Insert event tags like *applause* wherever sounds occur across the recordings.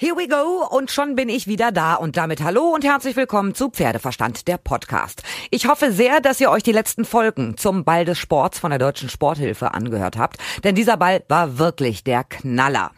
Here we go und schon bin ich wieder da und damit hallo und herzlich willkommen zu Pferdeverstand, der Podcast. Ich hoffe sehr, dass ihr euch die letzten Folgen zum Ball des Sports von der Deutschen Sporthilfe angehört habt, denn dieser Ball war wirklich der Knaller.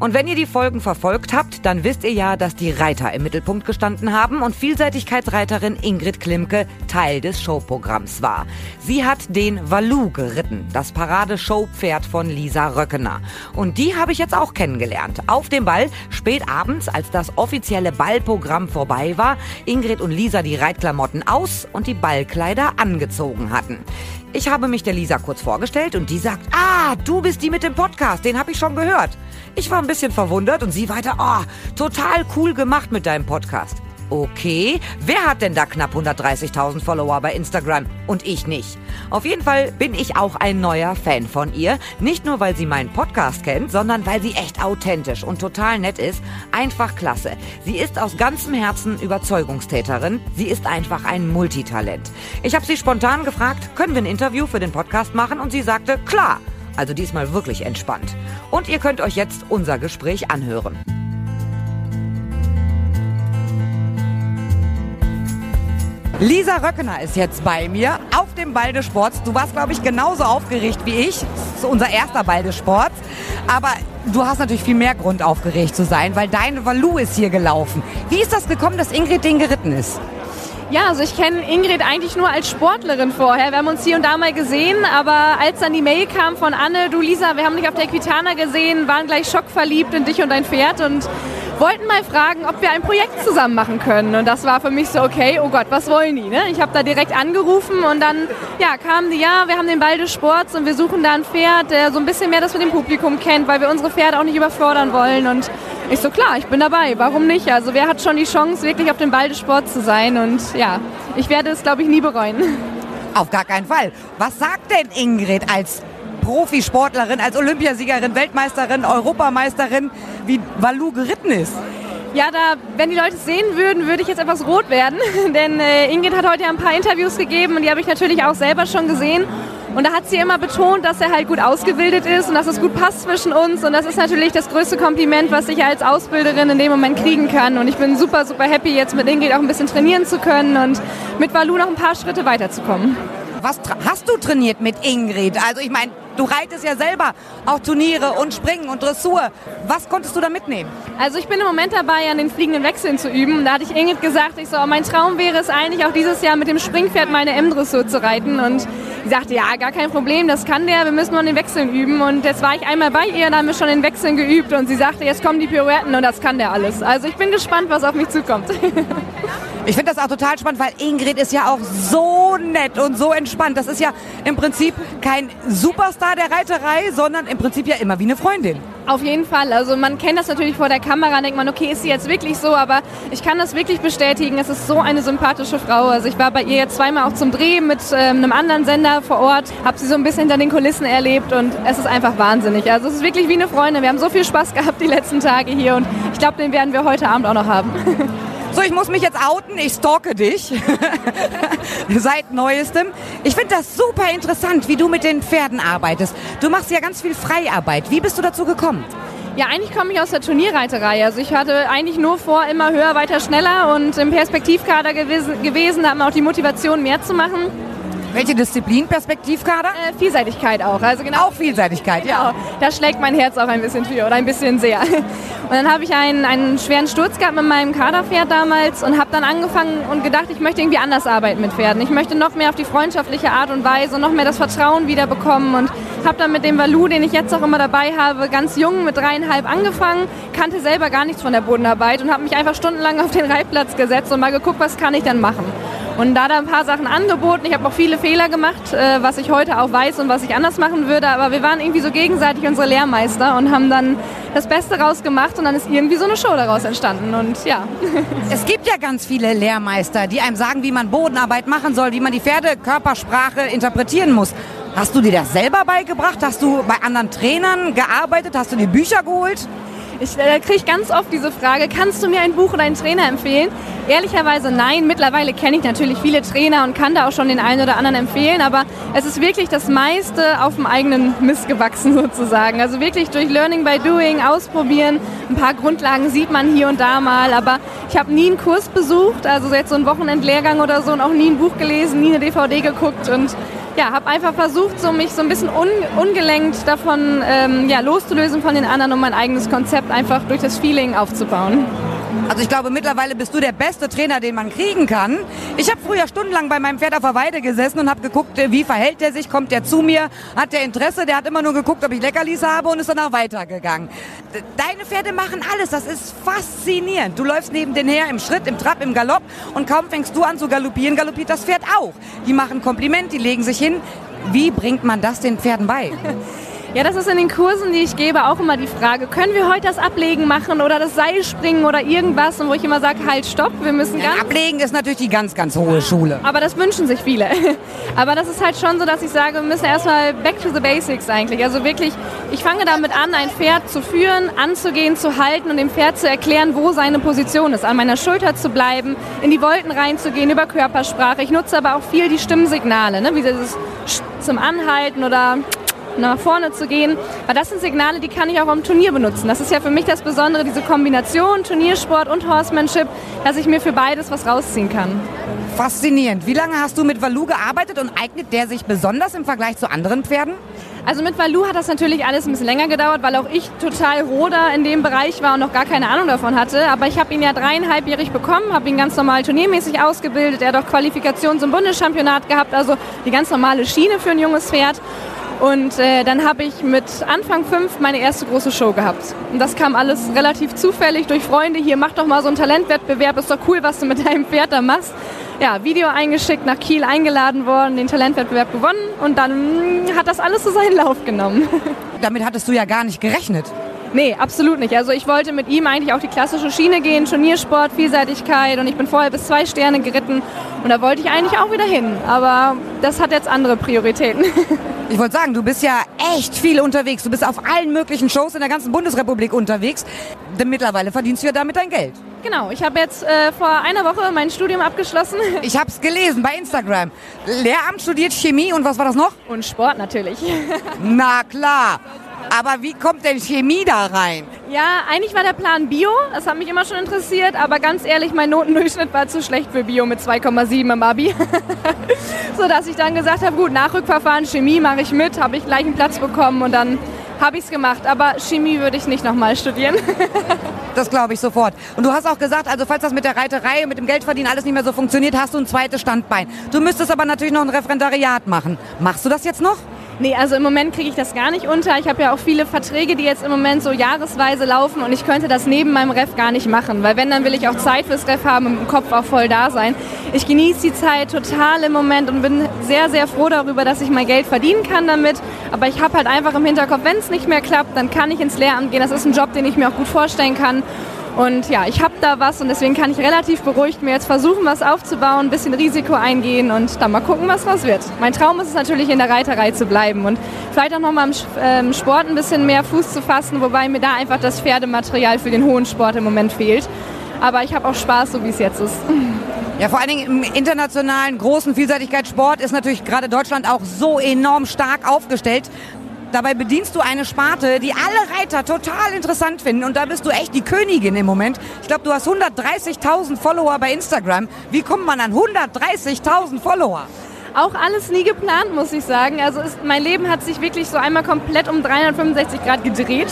Und wenn ihr die Folgen verfolgt habt, dann wisst ihr ja, dass die Reiter im Mittelpunkt gestanden haben und Vielseitigkeitsreiterin Ingrid Klimke Teil des Showprogramms war. Sie hat den Valu geritten, das Parade-Showpferd von Lisa Röckener. Und die habe ich jetzt auch kennengelernt. Auf dem Ball, spät abends, als das offizielle Ballprogramm vorbei war, Ingrid und Lisa die Reitklamotten aus und die Ballkleider angezogen hatten. Ich habe mich der Lisa kurz vorgestellt und die sagt, ah, du bist die mit dem Podcast, den habe ich schon gehört. Ich war ein bisschen verwundert und sie weiter, oh, total cool gemacht mit deinem Podcast. Okay, wer hat denn da knapp 130.000 Follower bei Instagram und ich nicht? Auf jeden Fall bin ich auch ein neuer Fan von ihr. Nicht nur, weil sie meinen Podcast kennt, sondern weil sie echt authentisch und total nett ist. Einfach klasse. Sie ist aus ganzem Herzen Überzeugungstäterin. Sie ist einfach ein Multitalent. Ich habe sie spontan gefragt, können wir ein Interview für den Podcast machen? Und sie sagte, klar. Also diesmal wirklich entspannt. Und ihr könnt euch jetzt unser Gespräch anhören. Lisa Röckener ist jetzt bei mir auf dem Ball des Sports. Du warst, glaube ich, genauso aufgeregt wie ich. Das ist unser erster Ball des Sports. Aber du hast natürlich viel mehr Grund, aufgeregt zu sein, weil deine Valu ist hier gelaufen. Wie ist das gekommen, dass Ingrid den geritten ist? Ja, also ich kenne Ingrid eigentlich nur als Sportlerin vorher. Wir haben uns hier und da mal gesehen, aber als dann die Mail kam von Anne, du Lisa, wir haben dich auf der Equitana gesehen, waren gleich schockverliebt in dich und dein Pferd und wollten mal fragen, ob wir ein Projekt zusammen machen können. Und das war für mich so, okay, oh Gott, was wollen die? Ne? Ich habe da direkt angerufen und dann ja, kamen die, ja, wir haben den Ball des Sports und wir suchen da ein Pferd, der so ein bisschen mehr das mit dem Publikum kennt, weil wir unsere Pferde auch nicht überfordern wollen. Und ich so, klar, ich bin dabei, warum nicht? Also wer hat schon die Chance, wirklich auf dem Ball des Sports zu sein? Und ja, ich werde es, glaube ich, nie bereuen. Auf gar keinen Fall. Was sagt denn Ingrid als Profisportlerin, als Olympiasiegerin, Weltmeisterin, Europameisterin, wie Valu geritten ist? Ja, da, wenn die Leute es sehen würden, würde ich jetzt etwas rot werden. *laughs* Denn äh, Ingrid hat heute ja ein paar Interviews gegeben und die habe ich natürlich auch selber schon gesehen. Und da hat sie immer betont, dass er halt gut ausgebildet ist und dass es gut passt zwischen uns. Und das ist natürlich das größte Kompliment, was ich als Ausbilderin in dem Moment kriegen kann. Und ich bin super, super happy, jetzt mit Ingrid auch ein bisschen trainieren zu können und mit Valu noch ein paar Schritte weiterzukommen. Was hast du trainiert mit Ingrid? Also ich meine, du reitest ja selber auch Turniere und Springen und Dressur. Was konntest du da mitnehmen? Also ich bin im Moment dabei, an den fliegenden Wechseln zu üben. Da hatte ich Ingrid gesagt, ich so, mein Traum wäre es eigentlich auch dieses Jahr mit dem Springpferd meine M-Dressur zu reiten. Und sie sagte, ja, gar kein Problem, das kann der, wir müssen nur an den Wechseln üben. Und jetzt war ich einmal bei ihr, da haben wir schon den Wechseln geübt. Und sie sagte, jetzt kommen die Pirouetten und das kann der alles. Also ich bin gespannt, was auf mich zukommt. *laughs* Ich finde das auch total spannend, weil Ingrid ist ja auch so nett und so entspannt. Das ist ja im Prinzip kein Superstar der Reiterei, sondern im Prinzip ja immer wie eine Freundin. Auf jeden Fall. Also man kennt das natürlich vor der Kamera, denkt man, okay, ist sie jetzt wirklich so, aber ich kann das wirklich bestätigen. Es ist so eine sympathische Frau. Also ich war bei ihr jetzt zweimal auch zum Dreh mit ähm, einem anderen Sender vor Ort, habe sie so ein bisschen hinter den Kulissen erlebt und es ist einfach wahnsinnig. Also es ist wirklich wie eine Freundin. Wir haben so viel Spaß gehabt die letzten Tage hier und ich glaube, den werden wir heute Abend auch noch haben. *laughs* So, ich muss mich jetzt outen. Ich stalke dich. *laughs* Seit neuestem. Ich finde das super interessant, wie du mit den Pferden arbeitest. Du machst ja ganz viel Freiarbeit. Wie bist du dazu gekommen? Ja, eigentlich komme ich aus der Turnierreiterei. Also ich hatte eigentlich nur vor, immer höher, weiter, schneller und im Perspektivkader gewesen, gewesen da haben wir auch die Motivation, mehr zu machen. Welche Disziplin, Perspektivkader? Äh, Vielseitigkeit auch. Also genau, auch Vielseitigkeit, genau. ja. Da schlägt mein Herz auch ein bisschen für oder ein bisschen sehr. Und dann habe ich einen, einen schweren Sturz gehabt mit meinem Kaderpferd damals und habe dann angefangen und gedacht, ich möchte irgendwie anders arbeiten mit Pferden. Ich möchte noch mehr auf die freundschaftliche Art und Weise und noch mehr das Vertrauen wieder bekommen und habe dann mit dem Valu, den ich jetzt auch immer dabei habe, ganz jung mit dreieinhalb angefangen, kannte selber gar nichts von der Bodenarbeit und habe mich einfach stundenlang auf den Reitplatz gesetzt und mal geguckt, was kann ich denn machen. Und da da ein paar Sachen angeboten. Ich habe auch viele Fehler gemacht, äh, was ich heute auch weiß und was ich anders machen würde. Aber wir waren irgendwie so gegenseitig unsere Lehrmeister und haben dann das Beste rausgemacht und dann ist irgendwie so eine Show daraus entstanden. Und ja. *laughs* Es gibt ja ganz viele Lehrmeister, die einem sagen, wie man Bodenarbeit machen soll, wie man die Pferdekörpersprache interpretieren muss. Hast du dir das selber beigebracht? Hast du bei anderen Trainern gearbeitet? Hast du dir Bücher geholt? Ich äh, kriege ganz oft diese Frage, kannst du mir ein Buch oder einen Trainer empfehlen? Ehrlicherweise nein. Mittlerweile kenne ich natürlich viele Trainer und kann da auch schon den einen oder anderen empfehlen, aber es ist wirklich das meiste auf dem eigenen Mist gewachsen *laughs* sozusagen. Also wirklich durch Learning by Doing, ausprobieren. Ein paar Grundlagen sieht man hier und da mal, aber ich habe nie einen Kurs besucht, also jetzt so einen Wochenendlehrgang oder so und auch nie ein Buch gelesen, nie eine DVD geguckt und ja, habe einfach versucht, so mich so ein bisschen un, ungelenkt davon ähm, ja, loszulösen von den anderen, um mein eigenes Konzept einfach durch das Feeling aufzubauen. Also ich glaube, mittlerweile bist du der beste Trainer, den man kriegen kann. Ich habe früher stundenlang bei meinem Pferd auf der Weide gesessen und habe geguckt, äh, wie verhält er sich, kommt er zu mir, hat der Interesse, der hat immer nur geguckt, ob ich Leckerlis habe und ist danach weitergegangen. Deine Pferde machen alles, das ist faszinierend. Du läufst neben denen her im Schritt, im Trab, im Galopp und kaum fängst du an zu galoppieren, galoppiert das Pferd auch. Die machen Kompliment, die legen sich hin. Wie bringt man das den Pferden bei? *laughs* Ja, das ist in den Kursen, die ich gebe, auch immer die Frage, können wir heute das Ablegen machen oder das Seilspringen oder irgendwas? Und wo ich immer sage, halt, stopp, wir müssen ja, ganz... Ablegen ist natürlich die ganz, ganz hohe Schule. Aber das wünschen sich viele. *laughs* Aber das ist halt schon so, dass ich sage, wir müssen erstmal back to the basics eigentlich. Also wirklich, ich fange damit an, ein Pferd zu führen, anzugehen, zu halten und dem Pferd zu erklären, wo seine Position ist. An meiner Schulter zu bleiben, in die Wolken reinzugehen über Körpersprache. Ich nutze aber auch viel die Stimmsignale, ne? wie dieses zum Anhalten oder nach vorne zu gehen. Weil das sind Signale, die kann ich auch am Turnier benutzen. Das ist ja für mich das Besondere, diese Kombination Turniersport und Horsemanship, dass ich mir für beides was rausziehen kann. Faszinierend. Wie lange hast du mit Valu gearbeitet und eignet der sich besonders im Vergleich zu anderen Pferden? Also mit Valu hat das natürlich alles ein bisschen länger gedauert, weil auch ich total roder in dem Bereich war und noch gar keine Ahnung davon hatte. Aber ich habe ihn ja dreieinhalbjährig bekommen, habe ihn ganz normal turniermäßig ausgebildet. Er hat auch Qualifikation zum Bundeschampionat gehabt, also die ganz normale Schiene für ein junges Pferd. Und äh, dann habe ich mit Anfang fünf meine erste große Show gehabt. Und das kam alles relativ zufällig durch Freunde. Hier, mach doch mal so einen Talentwettbewerb, ist doch cool, was du mit deinem Pferd da machst. Ja, Video eingeschickt, nach Kiel eingeladen worden, den Talentwettbewerb gewonnen und dann hat das alles so seinen Lauf genommen. *laughs* Damit hattest du ja gar nicht gerechnet. Nee, absolut nicht. Also ich wollte mit ihm eigentlich auch die klassische Schiene gehen, Turniersport, Vielseitigkeit und ich bin vorher bis zwei Sterne geritten und da wollte ich eigentlich auch wieder hin. Aber das hat jetzt andere Prioritäten. *laughs* Ich wollte sagen, du bist ja echt viel unterwegs. Du bist auf allen möglichen Shows in der ganzen Bundesrepublik unterwegs. Denn mittlerweile verdienst du ja damit dein Geld. Genau, ich habe jetzt äh, vor einer Woche mein Studium abgeschlossen. *laughs* Ich habe es gelesen bei Instagram. Lehramt studiert Chemie und was war das noch? Und Sport natürlich. *laughs* Na klar. Aber wie kommt denn Chemie da rein? Ja, eigentlich war der Plan Bio. Das hat mich immer schon interessiert. Aber ganz ehrlich, mein Notendurchschnitt war zu schlecht für Bio mit 2,7 im Abi. *laughs* so dass ich dann gesagt habe, gut, Nachrückverfahren, Chemie mache ich mit. Habe ich gleich einen Platz bekommen und dann habe ich es gemacht. Aber Chemie würde ich nicht nochmal studieren. *laughs* das glaube ich sofort. Und du hast auch gesagt, also falls das mit der Reiterei und mit dem Geldverdienen alles nicht mehr so funktioniert, hast du ein zweites Standbein. Du müsstest aber natürlich noch ein Referendariat machen. Machst du das jetzt noch? Nee, also im Moment kriege ich das gar nicht unter. Ich habe ja auch viele Verträge, die jetzt im Moment so jahresweise laufen und ich könnte das neben meinem Ref gar nicht machen, weil wenn, dann will ich auch Zeit fürs Ref haben und im Kopf auch voll da sein. Ich genieße die Zeit total im Moment und bin sehr, sehr froh darüber, dass ich mein Geld verdienen kann damit. Aber ich habe halt einfach im Hinterkopf, wenn es nicht mehr klappt, dann kann ich ins Lehramt gehen. Das ist ein Job, den ich mir auch gut vorstellen kann. Und ja, ich habe da was und deswegen kann ich relativ beruhigt mir jetzt versuchen, was aufzubauen, ein bisschen Risiko eingehen und dann mal gucken, was raus wird. Mein Traum ist es natürlich, in der Reiterei zu bleiben und vielleicht auch nochmal im ähm, Sport ein bisschen mehr Fuß zu fassen, wobei mir da einfach das Pferdematerial für den hohen Sport im Moment fehlt. Aber ich habe auch Spaß, so wie es jetzt ist. Ja, vor allen Dingen im internationalen großen Vielseitigkeitssport ist natürlich gerade Deutschland auch so enorm stark aufgestellt. Dabei bedienst du eine Sparte, die alle Reiter total interessant finden und da bist du echt die Königin im Moment. Ich glaube, du hast 130.000 Follower bei Instagram. Wie kommt man an 130.000 Follower? Auch alles nie geplant, muss ich sagen. Also ist, mein Leben hat sich wirklich so einmal komplett um 365 Grad gedreht.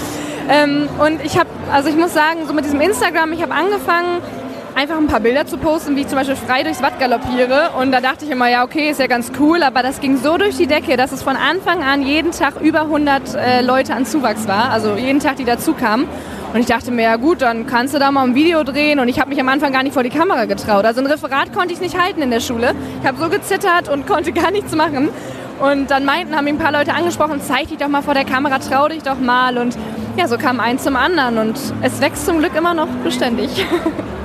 *laughs* ähm, und ich habe, also ich muss sagen, so mit diesem Instagram, ich habe angefangen, einfach ein paar Bilder zu posten, wie ich zum Beispiel frei durchs Watt galoppiere. Und da dachte ich immer, ja, okay, ist ja ganz cool, aber das ging so durch die Decke, dass es von Anfang an jeden Tag über 100 äh, Leute an Zuwachs war, also jeden Tag, die dazu kamen. Und ich dachte mir, ja gut, dann kannst du da mal ein Video drehen. Und ich habe mich am Anfang gar nicht vor die Kamera getraut. Also ein Referat konnte ich nicht halten in der Schule. Ich habe so gezittert und *laughs* konnte gar nichts machen. Und dann meinten, haben mich ein paar Leute angesprochen, zeig dich doch mal vor der Kamera, trau dich doch mal. Und ja, so kam eins zum anderen. Und es wächst zum Glück immer noch beständig. *laughs*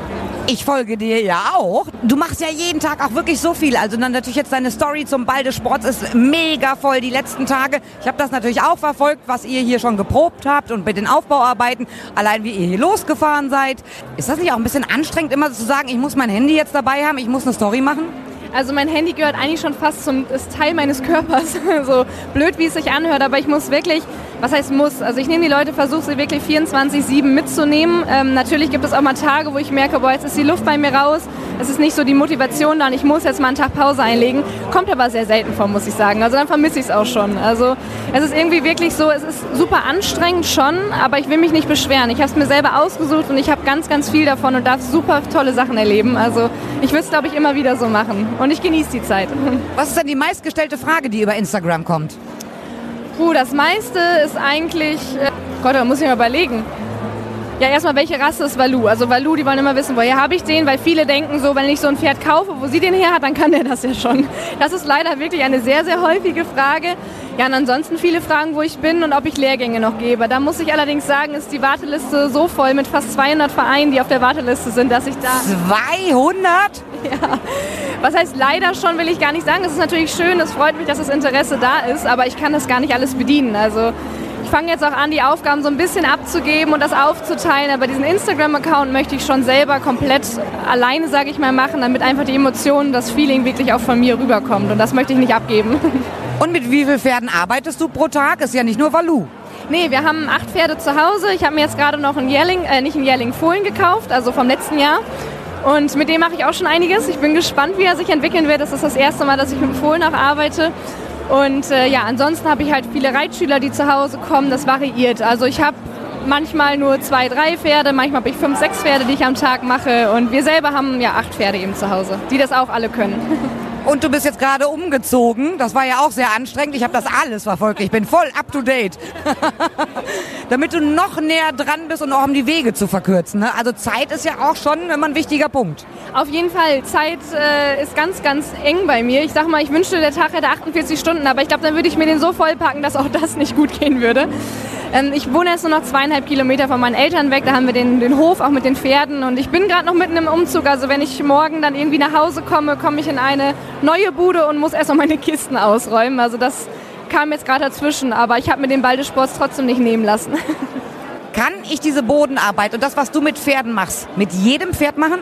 Ich folge dir ja auch. Du machst ja jeden Tag auch wirklich so viel. Also dann natürlich jetzt deine Story zum Ball des Sports ist mega voll die letzten Tage. Ich habe das natürlich auch verfolgt, was ihr hier schon geprobt habt und mit den Aufbauarbeiten. Allein wie ihr hier losgefahren seid. Ist das nicht auch ein bisschen anstrengend, immer zu sagen, ich muss mein Handy jetzt dabei haben, ich muss eine Story machen? Also mein Handy gehört eigentlich schon fast zum ist Teil meines Körpers. *laughs* so blöd, wie es sich anhört, aber ich muss wirklich was heißt muss? Also ich nehme die Leute, versuche sie wirklich 24-7 mitzunehmen. Ähm, natürlich gibt es auch mal Tage, wo ich merke, boah, jetzt ist die Luft bei mir raus. Es ist nicht so die Motivation da und ich muss jetzt mal einen Tag Pause einlegen. Kommt aber sehr selten vor, muss ich sagen. Also dann vermisse ich es auch schon. Also es ist irgendwie wirklich so, es ist super anstrengend schon, aber ich will mich nicht beschweren. Ich habe es mir selber ausgesucht und ich habe ganz, ganz viel davon und darf super tolle Sachen erleben. Also ich würde es, glaube ich, immer wieder so machen. Und ich genieße die Zeit. *laughs* Was ist denn die meistgestellte Frage, die über Instagram kommt? Puh, das meiste ist eigentlich, äh, Gott, da muss ich mal überlegen. Ja, erstmal, welche Rasse ist Valu? Also Valu, die wollen immer wissen, woher habe ich den, weil viele denken so, wenn ich so ein Pferd kaufe, wo sie den her hat, dann kann der das ja schon. Das ist leider wirklich eine sehr, sehr häufige Frage. Ja, und ansonsten viele Fragen, wo ich bin und ob ich Lehrgänge noch gebe. Da muss ich allerdings sagen, ist die Warteliste so voll mit fast 200 Vereinen, die auf der Warteliste sind, dass ich da... 200? Ja. Was heißt leider schon, will ich gar nicht sagen. Es ist natürlich schön, es freut mich, dass das Interesse da ist, aber ich kann das gar nicht alles bedienen. Also fange jetzt auch an, die Aufgaben so ein bisschen abzugeben und das aufzuteilen. Aber diesen Instagram-Account möchte ich schon selber komplett alleine, sage ich mal, machen, damit einfach die Emotionen, das Feeling wirklich auch von mir rüberkommt. Und das möchte ich nicht abgeben. *laughs* Und mit wie vielen Pferden arbeitest du pro Tag? Ist ja nicht nur Valu. Nee, wir haben acht Pferde zu Hause. Ich habe mir jetzt gerade noch einen Jährling, äh, nicht einen Jährling Fohlen gekauft, also vom letzten Jahr. Und mit dem mache ich auch schon einiges. Ich bin gespannt, wie er sich entwickeln wird. Das ist das erste Mal, dass ich mit dem Fohlen auch arbeite. Und äh, ja, ansonsten habe ich halt viele Reitschüler, die zu Hause kommen. Das variiert. Also ich habe manchmal nur zwei, drei Pferde, manchmal habe ich fünf, sechs Pferde, die ich am Tag mache. Und wir selber haben ja acht Pferde eben zu Hause, die das auch alle können. *laughs* Und du bist jetzt gerade umgezogen. Das war ja auch sehr anstrengend. Ich habe das alles verfolgt. Ich bin voll up to date. *laughs* Damit du noch näher dran bist und auch um die Wege zu verkürzen. Ne? Also Zeit ist ja auch schon immer ein wichtiger Punkt. Auf jeden Fall. Zeit äh, ist ganz, ganz eng bei mir. Ich sag mal, ich wünschte, der Tag hätte 48 Stunden, aber ich glaube, dann würde ich mir den so vollpacken, dass auch das nicht gut gehen würde. Ähm, ich wohne jetzt nur noch zweieinhalb Kilometer von meinen Eltern weg. Da haben wir den, den Hof auch mit den Pferden. Und ich bin gerade noch mitten im Umzug. Also wenn ich morgen dann irgendwie nach Hause komme, komme ich in eine neue Bude und muss erst noch meine Kisten ausräumen. Also das kam jetzt gerade dazwischen. Aber ich habe mir den Ball des Sports trotzdem nicht nehmen lassen. *laughs* Kann ich diese Bodenarbeit und das, was du mit Pferden machst, mit jedem Pferd machen?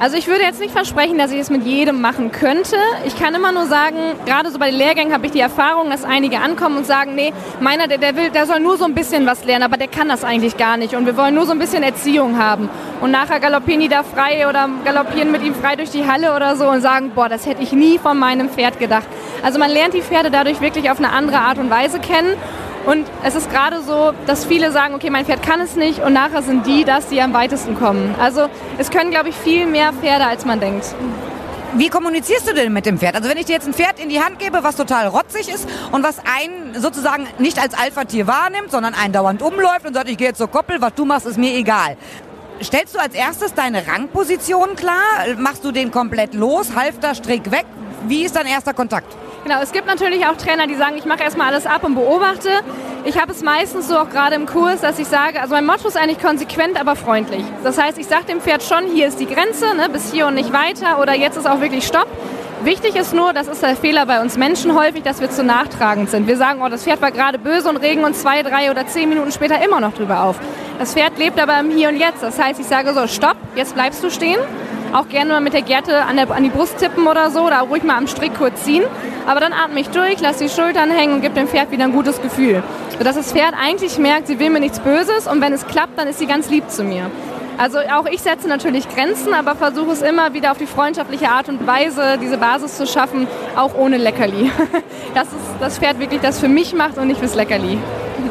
Also ich würde jetzt nicht versprechen, dass ich es mit jedem machen könnte. Ich kann immer nur sagen, gerade so bei den Lehrgängen habe ich die Erfahrung, dass einige ankommen und sagen, nee, meiner, der, der will, der soll nur so ein bisschen was lernen, aber der kann das eigentlich gar nicht. Und wir wollen nur so ein bisschen Erziehung haben. Und nachher galoppieren die da frei oder galoppieren mit ihm frei durch die Halle oder so und sagen, boah, das hätte ich nie von meinem Pferd gedacht. Also man lernt die Pferde dadurch wirklich auf eine andere Art und Weise kennen. Und es ist gerade so, dass viele sagen, okay, mein Pferd kann es nicht und nachher sind die das, die am weitesten kommen. Also es können, glaube ich, viel mehr Pferde, als man denkt. Wie kommunizierst du denn mit dem Pferd? Also wenn ich dir jetzt ein Pferd in die Hand gebe, was total rotzig ist und was einen sozusagen nicht als Alpha-Tier wahrnimmt, sondern einen dauernd umläuft und sagt, ich gehe jetzt zur Koppel, was du machst, ist mir egal. Stellst du als erstes deine Rangposition klar? Machst du den komplett los? Halfter, Strick weg? Wie ist dein erster Kontakt? Genau, es gibt natürlich auch Trainer, die sagen, ich mache erstmal alles ab und beobachte. Ich habe es meistens so auch gerade im Kurs, dass ich sage, also mein Motto ist eigentlich konsequent, aber freundlich. Das heißt, ich sage dem Pferd schon, hier ist die Grenze, ne, bis hier und nicht weiter oder jetzt ist auch wirklich Stopp. Wichtig ist nur, das ist der Fehler bei uns Menschen häufig, dass wir zu nachtragend sind. Wir sagen, oh, das Pferd war gerade böse und regen uns zwei, drei oder zehn Minuten später immer noch drüber auf. Das Pferd lebt aber im Hier und Jetzt. Das heißt, ich sage so, stopp, jetzt bleibst du stehen auch gerne mal mit der Gerte an, der, an die Brust tippen oder so, oder ruhig mal am Strick kurz ziehen. Aber dann atme ich durch, lasse die Schultern hängen und gebe dem Pferd wieder ein gutes Gefühl. Sodass das Pferd eigentlich merkt, sie will mir nichts Böses und wenn es klappt, dann ist sie ganz lieb zu mir. Also auch ich setze natürlich Grenzen, aber versuche es immer wieder auf die freundschaftliche Art und Weise, diese Basis zu schaffen, auch ohne Leckerli. *laughs* Dass es das Pferd wirklich das für mich macht und nicht fürs Leckerli.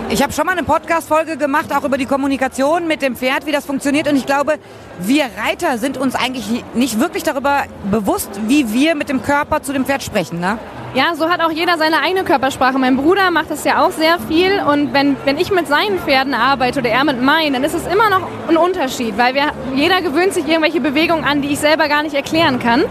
Ich habe schon mal eine Podcast-Folge gemacht, auch über die Kommunikation mit dem Pferd, wie das funktioniert. Und ich glaube, wir Reiter sind uns eigentlich nicht wirklich darüber bewusst, wie wir mit dem Körper zu dem Pferd sprechen. Ne? Ja, so hat auch jeder seine eigene Körpersprache. Mein Bruder macht das ja auch sehr viel und wenn, wenn ich mit seinen Pferden arbeite oder er mit meinen, dann ist es immer noch ein Unterschied, weil wir, jeder gewöhnt sich irgendwelche Bewegungen an, die ich selber gar nicht erklären kann.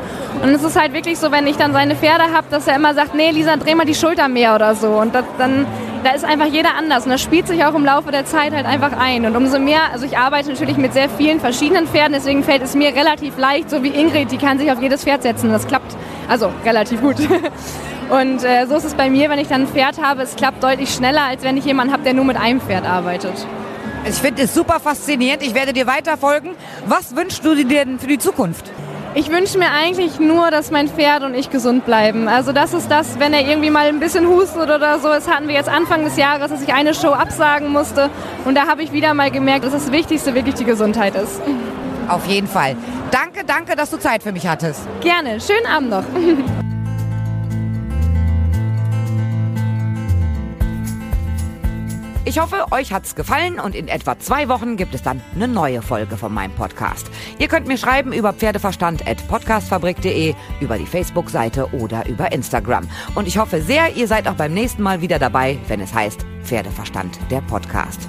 Und es ist halt wirklich so, wenn ich dann seine Pferde habe, dass er immer sagt, nee Lisa, dreh mal die Schulter mehr oder so. Und das, dann da ist einfach jeder anders und das spielt sich auch im Laufe der Zeit halt einfach ein. Und umso mehr, also ich arbeite natürlich mit sehr vielen verschiedenen Pferden, deswegen fällt es mir relativ leicht, so wie Ingrid, die kann sich auf jedes Pferd setzen. Das klappt also relativ gut. *laughs* Und äh, so ist es bei mir, wenn ich dann ein Pferd habe, es klappt deutlich schneller, als wenn ich jemanden habe, der nur mit einem Pferd arbeitet. Ich finde es super faszinierend. Ich werde dir weiter folgen. Was wünschst du dir denn für die Zukunft? Ich wünsche mir eigentlich nur, dass mein Pferd und ich gesund bleiben. Also das ist das, wenn er irgendwie mal ein bisschen hustet oder so. Das hatten wir jetzt Anfang des Jahres, dass ich eine Show absagen musste. Und da habe ich wieder mal gemerkt, dass das Wichtigste wirklich die Gesundheit ist. Auf jeden Fall. Danke, danke, dass du Zeit für mich hattest. Gerne. Schönen Abend noch. *laughs* Ich hoffe, euch hat's gefallen und in etwa zwei Wochen gibt es dann eine neue Folge von meinem Podcast. Ihr könnt mir schreiben über pferdeverstand.podcastfabrik.de, über die Facebook-Seite oder über Instagram. Und ich hoffe sehr, ihr seid auch beim nächsten Mal wieder dabei, wenn es heißt Pferdeverstand, der Podcast.